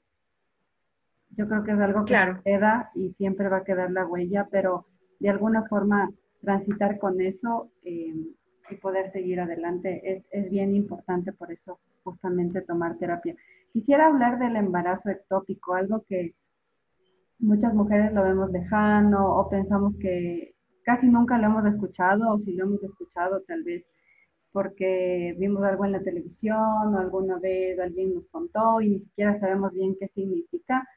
yo creo que es algo que queda y siempre va a quedar la huella, pero de alguna forma transitar con eso eh, y poder seguir adelante es, es, bien importante, por eso justamente tomar terapia. Quisiera hablar del embarazo ectópico, algo que muchas mujeres lo vemos lejano o pensamos que casi nunca lo hemos escuchado o si lo hemos escuchado tal vez porque vimos algo en la televisión o alguna vez alguien nos contó y ni siquiera sabemos bien qué significa.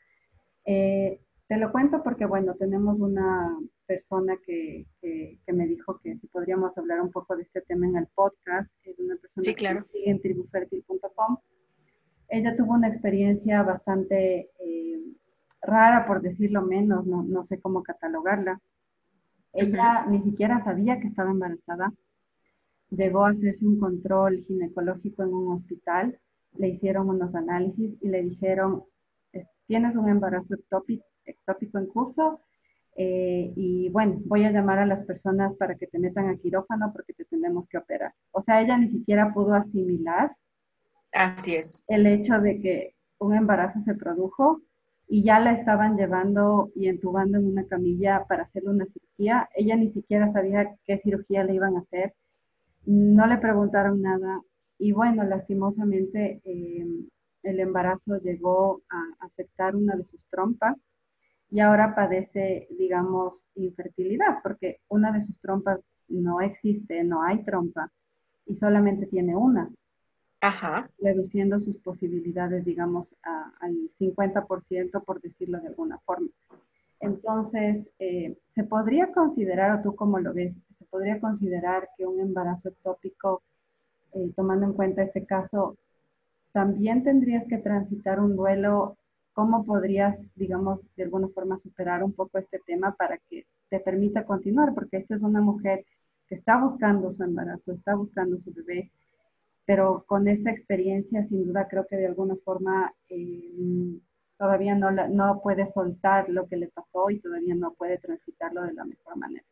Eh, te lo cuento porque, bueno, tenemos una persona que, que, me dijo que si podríamos hablar un poco de este tema en el podcast. Es una persona sí, claro. que sigue en tribufertil.com. Ella tuvo una experiencia bastante eh, rara, por decirlo menos, no, no, sé cómo catalogarla. Ella ni siquiera sabía que estaba embarazada. Llegó a hacerse un control ginecológico en un hospital, le hicieron unos análisis y le dijeron, tienes un embarazo ectópico, en curso eh, y bueno, voy a llamar a las personas para que te metan a quirófano porque te tenemos que operar. O sea, ella ni siquiera pudo asimilar Así es. el hecho de que un embarazo se produjo y ya la estaban llevando y entubando en una camilla para hacerle una cirugía. Ella ni siquiera sabía qué cirugía le iban a hacer, no le preguntaron nada y bueno, lastimosamente eh, el embarazo llegó a afectar una de sus trompas y ahora padece, digamos, infertilidad, porque una de sus trompas no existe, no hay trompa, y solamente tiene una. Ajá. Reduciendo sus posibilidades, digamos, al 50%, por decirlo de alguna forma. Entonces, eh, ¿se podría considerar, o tú cómo lo ves, se podría considerar que un embarazo ectópico, eh, tomando en cuenta este caso, también tendrías que transitar un duelo. ¿Cómo podrías, digamos, de alguna forma superar un poco este tema para que te permita continuar? Porque esta es una mujer que está buscando su embarazo, está buscando su bebé, pero con esta experiencia, sin duda, creo que de alguna forma eh, todavía no, no puede soltar lo que le pasó y todavía no puede transitarlo de la mejor manera.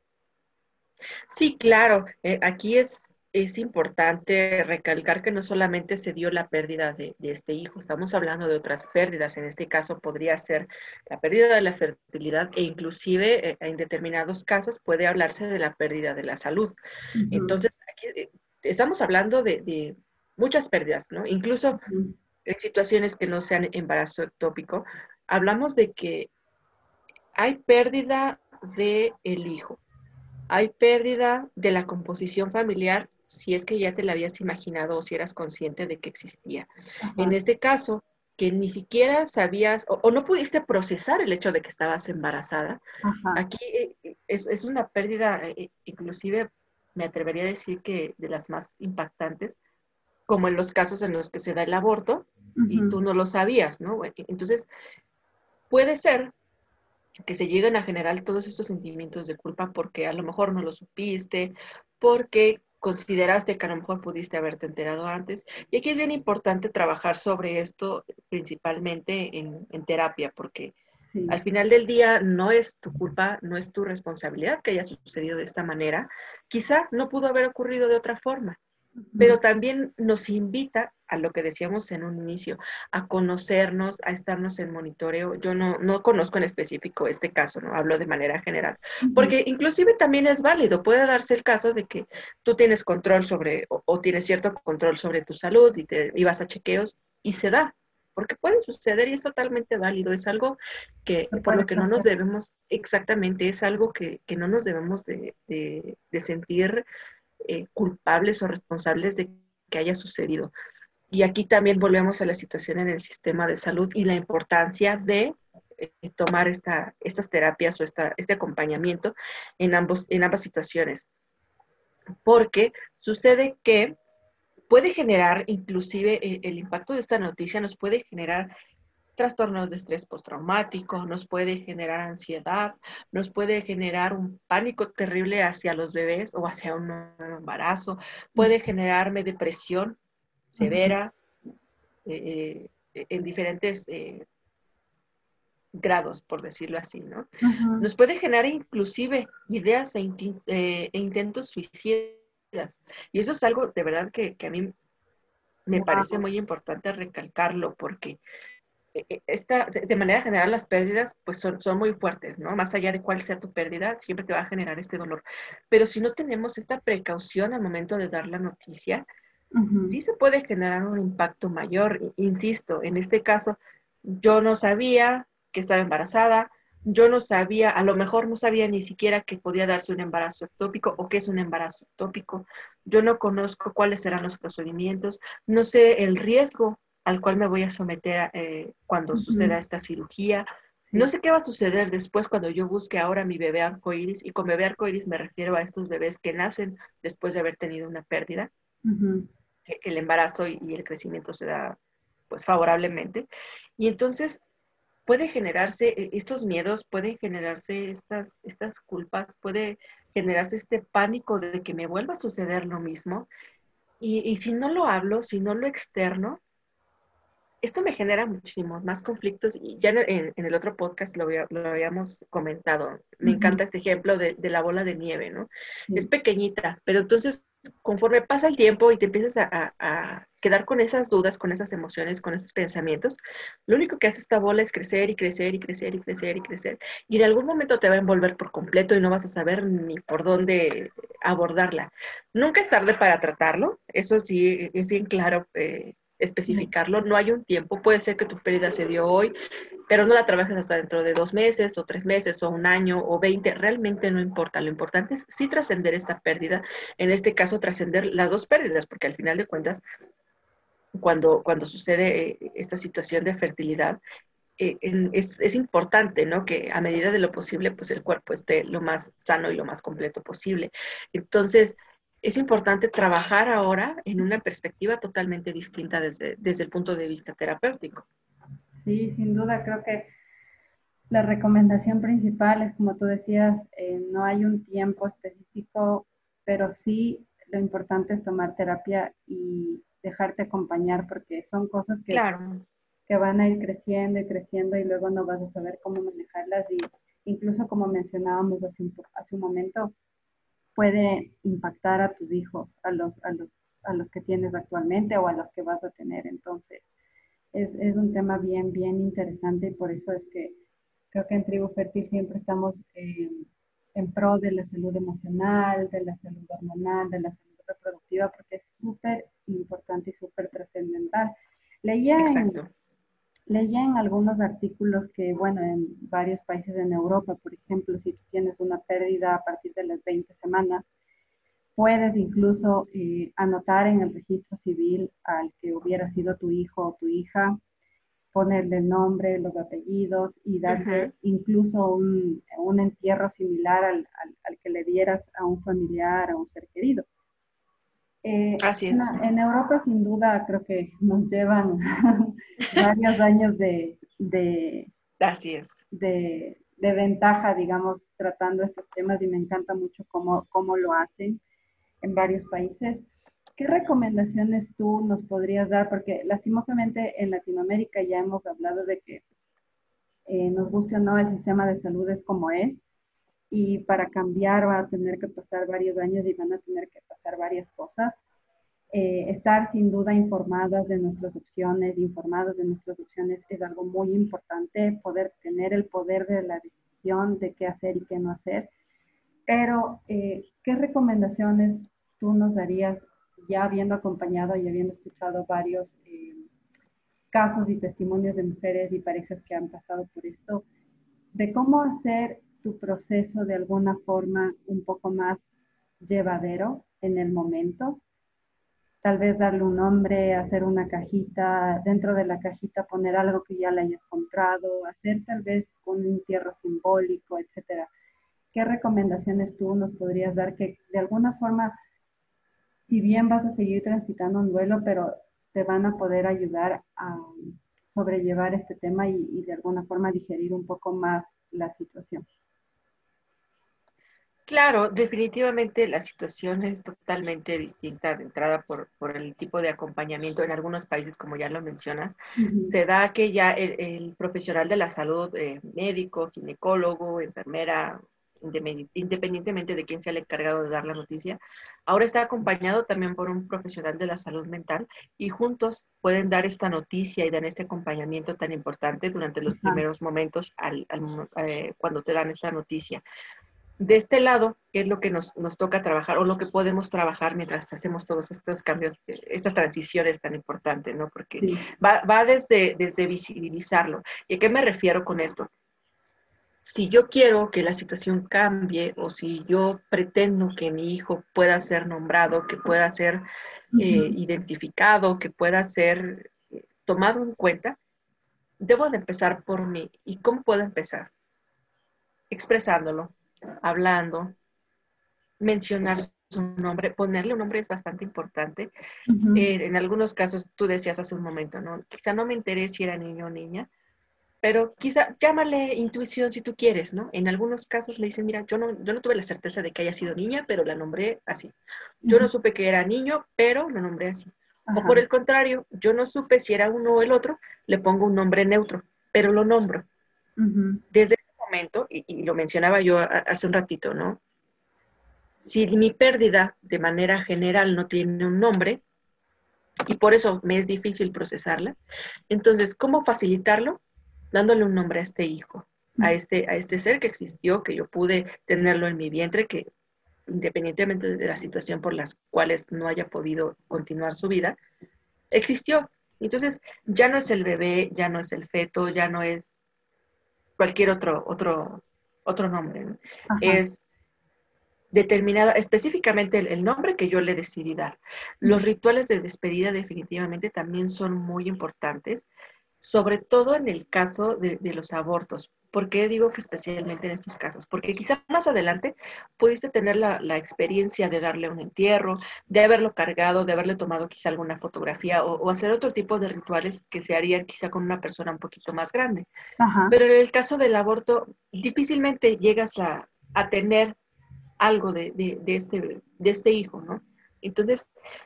Sí, claro. Eh, aquí es es importante recalcar que no solamente se dio la pérdida de, este hijo, estamos hablando de otras pérdidas. En este caso podría ser la pérdida de la fertilidad e inclusive eh, en determinados casos puede hablarse de la pérdida de la salud. Entonces, aquí eh, estamos hablando de, muchas pérdidas, ¿no? Incluso en situaciones que no sean embarazo ectópico, hablamos de que hay pérdida del el hijo, hay pérdida de la composición familiar si es que ya te la habías imaginado o si eras consciente de que existía. En este caso, que ni siquiera sabías o, no pudiste procesar el hecho de que estabas embarazada, aquí eh, es, una pérdida, eh, inclusive me atrevería a decir que de las más impactantes, como en los casos en los que se da el aborto y tú no lo sabías, ¿no? E, entonces, puede ser que se lleguen a generar todos estos sentimientos de culpa porque a lo mejor no lo supiste, porque consideraste que a lo mejor pudiste haberte enterado antes. Y aquí es bien importante trabajar sobre esto principalmente en, terapia, porque al final del día no es tu culpa, no es tu responsabilidad que haya sucedido de esta manera. Quizá no pudo haber ocurrido de otra forma pero también nos invita a lo que decíamos en un inicio, a conocernos, a estarnos en monitoreo. Yo no, no conozco en específico este caso, no hablo de manera general, porque inclusive también es válido, puede darse el caso de que tú tienes control sobre o, tienes cierto control sobre tu salud y te ibas a chequeos y se da, porque puede suceder y es totalmente válido, es algo que por lo que no nos debemos, exactamente, es algo que, que no nos debemos de, de, de sentir eh, culpables o responsables de que haya sucedido. Y aquí también volvemos a la situación en el sistema de salud y la importancia de eh, tomar esta, estas terapias o este acompañamiento en, ambos, en ambas situaciones. Porque sucede que puede generar, inclusive eh, el impacto de esta noticia nos puede generar trastornos de estrés postraumático, nos puede generar ansiedad, nos puede generar un pánico terrible hacia los bebés o hacia un embarazo, puede generarme depresión severa eh, eh, en diferentes eh, grados, por decirlo así, ¿no? Nos puede generar inclusive ideas e, e, intentos suicidas. Y eso es algo de verdad que, que a mí Me parece muy importante recalcarlo porque esta, de manera general las pérdidas pues son, son muy fuertes, ¿no? Más allá de cuál sea tu pérdida, siempre te va a generar este dolor. Pero si no tenemos esta precaución al momento de dar la noticia, sí se puede generar un impacto mayor. Insisto, en este caso, yo no sabía que estaba embarazada, yo no sabía, a lo mejor no sabía ni siquiera que podía darse un embarazo ectópico o qué es un embarazo ectópico. Yo no conozco cuáles serán los procedimientos, no sé el riesgo al cual me voy a someter eh, cuando suceda esta cirugía. No sé qué va a suceder después cuando yo busque ahora mi bebé arcoíris, y con bebé arcoíris me refiero a estos bebés que nacen después de haber tenido una pérdida, el embarazo y, el crecimiento se da pues favorablemente. Y entonces puede generarse e, estos miedos, pueden generarse estas, estas culpas, puede generarse este pánico de que me vuelva a suceder lo mismo. Y, y si no lo hablo, si no lo externo, esto me genera muchísimos más conflictos y ya en, el otro podcast lo, lo, habíamos comentado. Me encanta este ejemplo de, la bola de nieve, ¿no? Es pequeñita, pero entonces conforme pasa el tiempo y te empiezas a, quedar con esas dudas, con esas emociones, con esos pensamientos, lo único que hace esta bola es crecer y crecer y crecer y crecer y crecer. Y en algún momento te va a envolver por completo y no vas a saber ni por dónde abordarla. Nunca es tarde para tratarlo, eso sí es bien claro. Eh, especificarlo, no hay un tiempo, puede ser que tu pérdida se dio hoy, pero no la trabajes hasta dentro de dos meses o tres meses o un año o veinte, realmente no importa, lo importante es sí trascender esta pérdida, en este caso trascender las dos pérdidas, porque al final de cuentas, cuando, cuando sucede eh, esta situación de fertilidad, eh, es, es, importante, ¿no? Que a medida de lo posible, pues el cuerpo esté lo más sano y lo más completo posible. Entonces, es importante trabajar ahora en una perspectiva totalmente distinta desde, desde el punto de vista terapéutico. Sí, sin duda, creo que la recomendación principal es, como tú decías, eh, no hay un tiempo específico, pero sí lo importante es tomar terapia y dejarte acompañar porque son cosas que, que van a ir creciendo y creciendo y luego no vas a saber cómo manejarlas y incluso como mencionábamos hace un, hace un momento, puede impactar a tus hijos, a los, a los, a los que tienes actualmente o a los que vas a tener. Entonces, es, es un tema bien, bien interesante y por eso es que creo que en Tribu Fértil siempre estamos eh, en pro de la salud emocional, de la salud hormonal, de la salud reproductiva, porque es súper importante y súper trascendental. Leía en, Leía en algunos artículos que, bueno, en varios países en Europa, por ejemplo, si tú tienes una pérdida a partir de las 20 semanas, puedes incluso eh, anotar en el registro civil al que hubiera sido tu hijo o tu hija, ponerle el nombre, los apellidos y darle incluso un, un, entierro similar al, al que le dieras a un familiar, a un ser querido. Eh, Así es. En, Europa, sin duda, creo que nos llevan varios años de, de, Así es. De, de, ventaja, digamos, tratando estos temas y me encanta mucho cómo, cómo lo hacen en varios países. ¿Qué recomendaciones tú nos podrías dar? Porque lastimosamente en Latinoamérica ya hemos hablado de que eh, nos guste o no, el sistema de salud es como es y para cambiar va a tener que pasar varios años y van a tener que pasar varias cosas. Eh, estar sin duda informadas de nuestras opciones, informados de nuestras opciones es algo muy importante, poder tener el poder de la decisión de qué hacer y qué no hacer. Pero, eh, ¿qué recomendaciones tú nos darías ya habiendo acompañado y habiendo escuchado varios eh, casos y testimonios de mujeres y parejas que han pasado por esto, de cómo hacer tu proceso de alguna forma un poco más llevadero en el momento. Tal vez darle un nombre, hacer una cajita, dentro de la cajita poner algo que ya le hayas comprado, hacer tal vez un entierro simbólico, etcétera. ¿Qué recomendaciones tú nos podrías dar que de alguna forma, si bien vas a seguir transitando un duelo, pero te van a poder ayudar a sobrellevar este tema y, y de alguna forma digerir un poco más la situación? Claro, definitivamente la situación es totalmente distinta de entrada por, el tipo de acompañamiento. En algunos países, como ya lo mencionas, se da que ya el, profesional de la salud, eh, médico, ginecólogo, enfermera, independientemente de quién sea el encargado de dar la noticia. Ahora está acompañado también por un profesional de la salud mental y juntos pueden dar esta noticia y dar este acompañamiento tan importante durante los primeros momentos eh, cuando te dan esta noticia. De este lado, ¿qué es lo que nos, toca trabajar o lo que podemos trabajar mientras hacemos todos estos cambios, estas transiciones tan importantes, ¿no? Porque va, va desde, desde visibilizarlo. ¿Y a qué me refiero con esto? si yo quiero que la situación cambie o si yo pretendo que mi hijo pueda ser nombrado, que pueda ser eh, identificado, que pueda ser eh, tomado en cuenta, debo de empezar por mí. ¿Y cómo puedo empezar? Expresándolo, hablando, mencionar su nombre, ponerle un nombre es bastante importante. Eh, en algunos casos, tú decías hace un momento, ¿no? Quizá no me interese si era niño o niña, pero quizá llámale intuición si tú quieres, ¿no? En algunos casos le dicen, mira, yo no, yo no tuve la certeza de que haya sido niña, pero la nombré así. Yo no supe que era niño, pero lo nombré así. O por el contrario, yo no supe si era uno o el otro, le pongo un nombre neutro, pero lo nombro. Desde momento, y, y, lo mencionaba yo hace un ratito, ¿no? Si mi pérdida de manera general no tiene un nombre, y por eso me es difícil procesarla, entonces, ¿cómo facilitarlo? dándole un nombre a este hijo, a este, a este ser que existió, que yo pude tenerlo en mi vientre, que independientemente de la situación por las cuales no haya podido continuar su vida, existió. Entonces, ya no es el bebé, ya no es el feto, ya no es cualquier otro, otro, otro nombre. Es determinada, específicamente el, nombre que yo le decidí dar. Los rituales de despedida definitivamente también son muy importantes sobre todo en el caso de, los abortos. ¿Por qué digo que especialmente en estos casos? Porque quizá más adelante pudiste tener la, experiencia de darle un entierro, de haberlo cargado, de haberle tomado quizá alguna fotografía o, hacer otro tipo de rituales que se harían quizá con una persona un poquito más grande. Pero en el caso del aborto, difícilmente llegas a, tener algo de, este, de este hijo, ¿no? Entonces,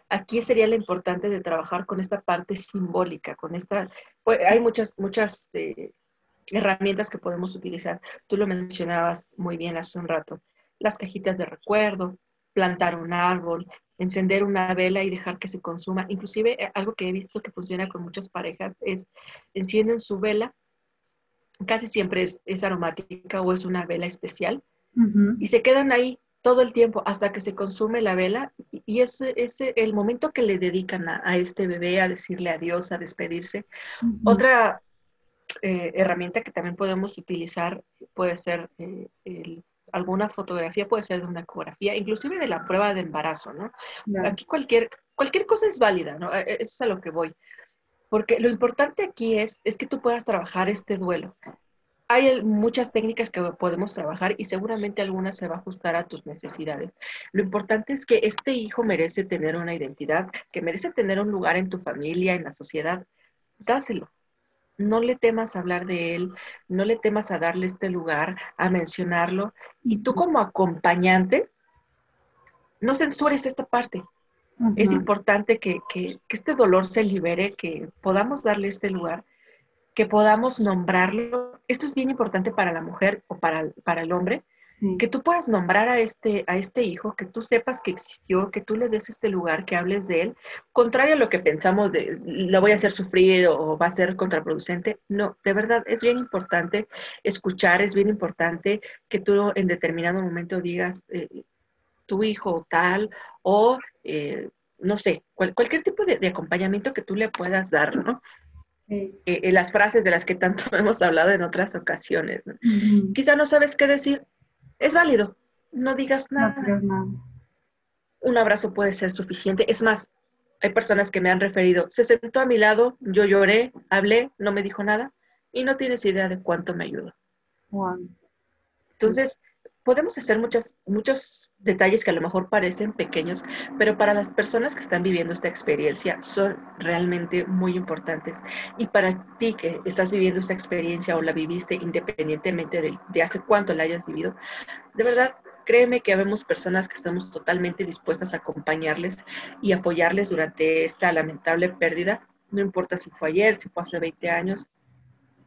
aquí sería lo importante de trabajar con esta parte simbólica, con esta, pues, hay muchas, muchas eh, herramientas que podemos utilizar. Tú lo mencionabas muy bien hace un rato, las cajitas de recuerdo, plantar un árbol, encender una vela y dejar que se consuma. Inclusive eh, algo que he visto que funciona con muchas parejas es encienden su vela, casi siempre es, aromática o es una vela especial, y se quedan ahí todo el tiempo hasta que se consume la vela y ese es el momento que le dedican a, este bebé a decirle adiós, a despedirse. Otra eh, herramienta que también podemos utilizar puede ser eh, alguna fotografía, puede ser de una ecografía, inclusive de la prueba de embarazo, ¿no? Aquí cualquier, cualquier cosa es válida, ¿no? E, e, eso es a lo que voy. Porque lo importante aquí es, es que tú puedas trabajar este duelo hay muchas técnicas que podemos trabajar y seguramente algunas se va a ajustar a tus necesidades. Lo importante es que este hijo merece tener una identidad, que merece tener un lugar en tu familia, en la sociedad. Dáselo. No le temas a hablar de él, no le temas a darle este lugar, a mencionarlo. Y tú como acompañante, no censures esta parte. Es importante que, que este dolor se libere, que podamos darle este lugar que podamos nombrarlo. Esto es bien importante para la mujer o para, para el hombre, que tú puedas nombrar a este, a este hijo, que tú sepas que existió, que tú le des este lugar, que hables de él, contrario a lo que pensamos de lo voy a hacer sufrir o va a ser contraproducente. No, de verdad es bien importante escuchar, es bien importante que tú en determinado momento digas eh, tu hijo tal o eh, no sé, cualquier tipo de, de, acompañamiento que tú le puedas dar, ¿no? Eh, las frases de las que tanto hemos hablado en otras ocasiones. Quizá no sabes qué decir, es válido, no digas nada. Un abrazo puede ser suficiente. Es más, hay personas que me han referido, se sentó a mi lado, yo lloré, hablé, no me dijo nada y no tienes idea de cuánto me ayudó. Entonces, podemos hacer muchas, muchos detalles que a lo mejor parecen pequeños, pero para las personas que están viviendo esta experiencia son realmente muy importantes. Y para ti que estás viviendo esta experiencia o la viviste independientemente de, hace cuánto la hayas vivido, de verdad, créeme que habemos personas que estamos totalmente dispuestas a acompañarles y apoyarles durante esta lamentable pérdida. No importa si fue ayer, si fue hace 20 años,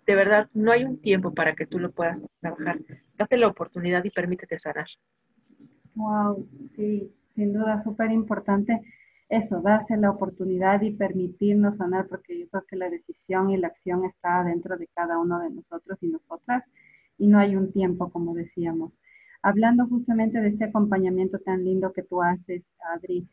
de verdad, no hay un tiempo para que tú lo puedas trabajar. Date la oportunidad y permítete sanar. Wow, sí, sin duda, súper importante eso, darse la oportunidad y permitirnos sanar, porque yo creo que la decisión y la acción está dentro de cada uno de nosotros y nosotras, y no hay un tiempo, como decíamos. Hablando justamente de este acompañamiento tan lindo que tú haces, Adri,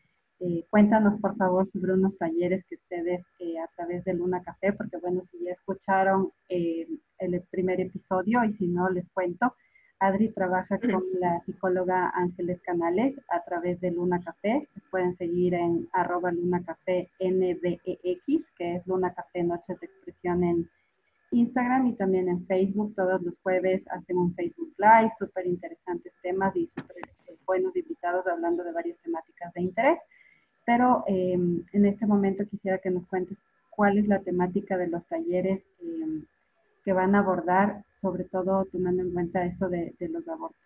eh, cuéntanos por favor sobre unos talleres que ustedes eh, a través de Luna Café, porque bueno, si ya escucharon eh, el primer episodio y si no, les cuento. Adri trabaja con la psicóloga Ángeles Canales a través de Luna Café. Les pueden seguir en arroba Luna Café NDEX, que es Luna Café Noches de Expresión en Instagram y también en Facebook. Todos los jueves hacen un Facebook Live, súper interesantes temas y súper buenos invitados hablando de varias temáticas de interés. Pero em, en este momento quisiera que nos cuentes cuál es la temática de los talleres em, que van a abordar, sobre todo tomando en cuenta esto de, los abortos.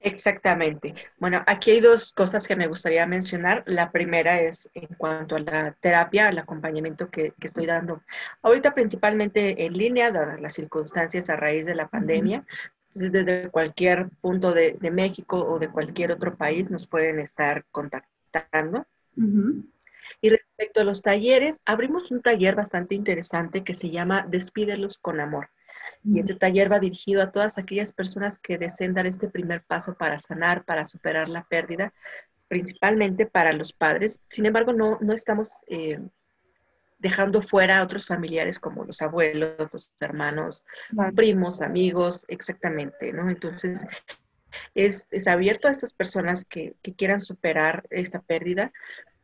Exactamente. Bueno, aquí hay dos cosas que me gustaría mencionar. La primera es en cuanto a la terapia, al acompañamiento que, estoy dando. Ahorita principalmente en línea, dadas las circunstancias a raíz de la pandemia. desde cualquier punto de, México o de cualquier otro país nos pueden estar contactando. Y respecto a los talleres, abrimos un taller bastante interesante que se llama Despídelos con Amor. Y este taller va dirigido a todas aquellas personas que deseen dar este primer paso para sanar, para superar la pérdida, principalmente para los padres. Sin embargo, no, no estamos eh, dejando fuera a otros familiares como los abuelos, los hermanos, primos, amigos, exactamente, ¿no? Entonces, es, es, abierto a estas personas que, que quieran superar esta pérdida,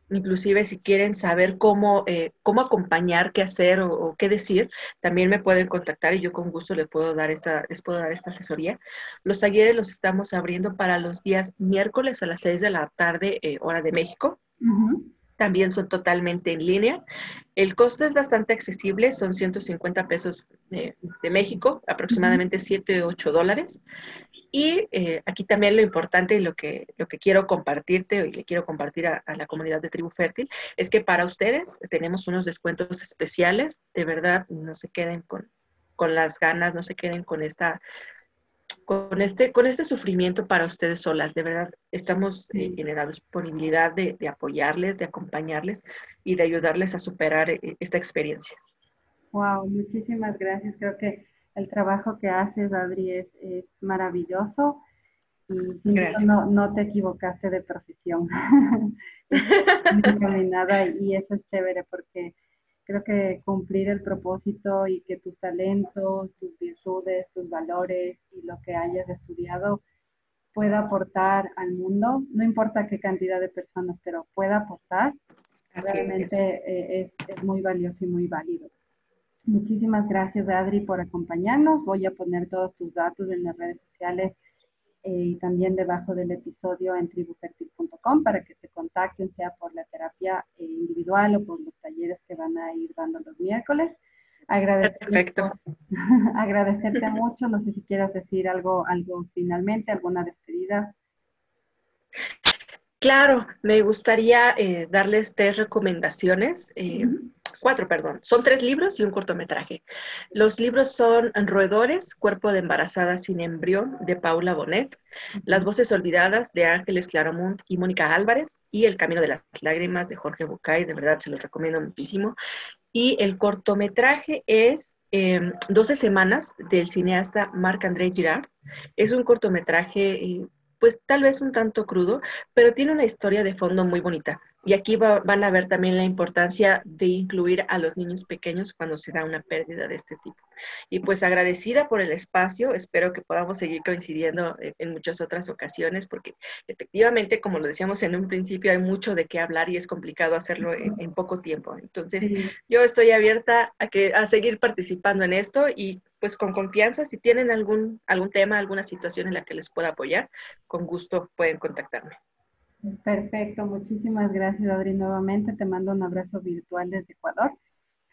inclusive si quieren saber cómo, eh, cómo acompañar, qué hacer o, qué decir, también me pueden contactar y yo con gusto les puedo dar esta, les puedo dar esta asesoría. Los talleres los estamos abriendo para los días miércoles a las 6 de la tarde, eh, hora de México. También son totalmente en línea. El costo es bastante accesible, son 150 pesos de, México, aproximadamente 7, 8 dólares. Y eh, aquí también lo importante y lo que, lo que quiero compartirte y le quiero compartir a, la comunidad de Tribu Fértil es que para ustedes tenemos unos descuentos especiales. De verdad, no se queden con, con las ganas, no se queden con esta con este, con este sufrimiento para ustedes solas. De verdad, estamos eh, en la disponibilidad de, de, apoyarles, de acompañarles y de ayudarles a superar eh, esta experiencia. Wow, muchísimas gracias. Creo que el trabajo que haces, Adri, es, maravilloso y no, no, te equivocaste de profesión nada y eso es chévere porque creo que cumplir el propósito y que tus talentos, tus virtudes, tus valores y lo que hayas estudiado pueda aportar al mundo, no importa qué cantidad de personas, pero pueda aportar, realmente eh, es. es muy valioso y muy válido. Muchísimas gracias, Adri, por acompañarnos. Voy a poner todos tus datos en las redes sociales eh, y también debajo del episodio en tribufertil.com para que te contacten, sea por la terapia eh, individual o por los talleres que van a ir dando los miércoles. Agradecerte, agradecerte mucho. No sé si quieras decir algo, algo finalmente, alguna despedida. Claro, me gustaría eh, darles tres recomendaciones cuatro, perdón. Son tres libros y un cortometraje. Los libros son Roedores, Cuerpo de Embarazada sin Embrión, de Paula Bonet, Las Voces Olvidadas, de Ángeles Claramunt y Mónica Álvarez, y El Camino de las Lágrimas, de Jorge Bucay, de verdad se los recomiendo muchísimo. Y el cortometraje es 12 em, semanas del cineasta Marc-André Girard. Es un cortometraje, eh, pues tal vez un tanto crudo, pero tiene una historia de fondo muy bonita. Y aquí van a ver también la importancia de incluir a los niños pequeños cuando se da una pérdida de este tipo. Y pues agradecida por el espacio, espero que podamos seguir coincidiendo en, muchas otras ocasiones, porque efectivamente, como lo decíamos en un principio, hay mucho de qué hablar y es complicado hacerlo en, poco tiempo. Entonces, yo estoy abierta a, que, a seguir participando en esto y pues con confianza, si tienen algún, algún tema, alguna situación en la que les pueda apoyar, con gusto pueden contactarme. Perfecto, muchísimas gracias Adri nuevamente. Te mando un abrazo virtual desde Ecuador.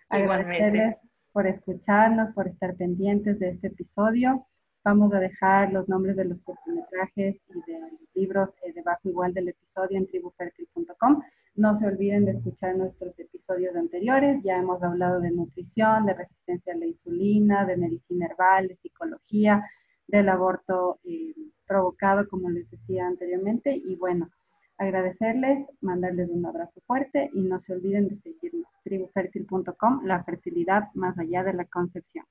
Agradecerles por escucharnos, por estar pendientes de este episodio. Vamos a dejar los nombres de los cortometrajes y de los libros eh, debajo igual del episodio en tribufertil.com. No se olviden de escuchar nuestros episodios episodios anteriores. Ya hemos hablado de nutrición, de resistencia a la insulina, de medicina herbal, de psicología, del aborto eh, provocado, como les decía anteriormente. Y bueno, agradecerles, mandarles un abrazo fuerte y no se olviden de seguirnos, tribufertil.com, la fertilidad más allá de la concepción.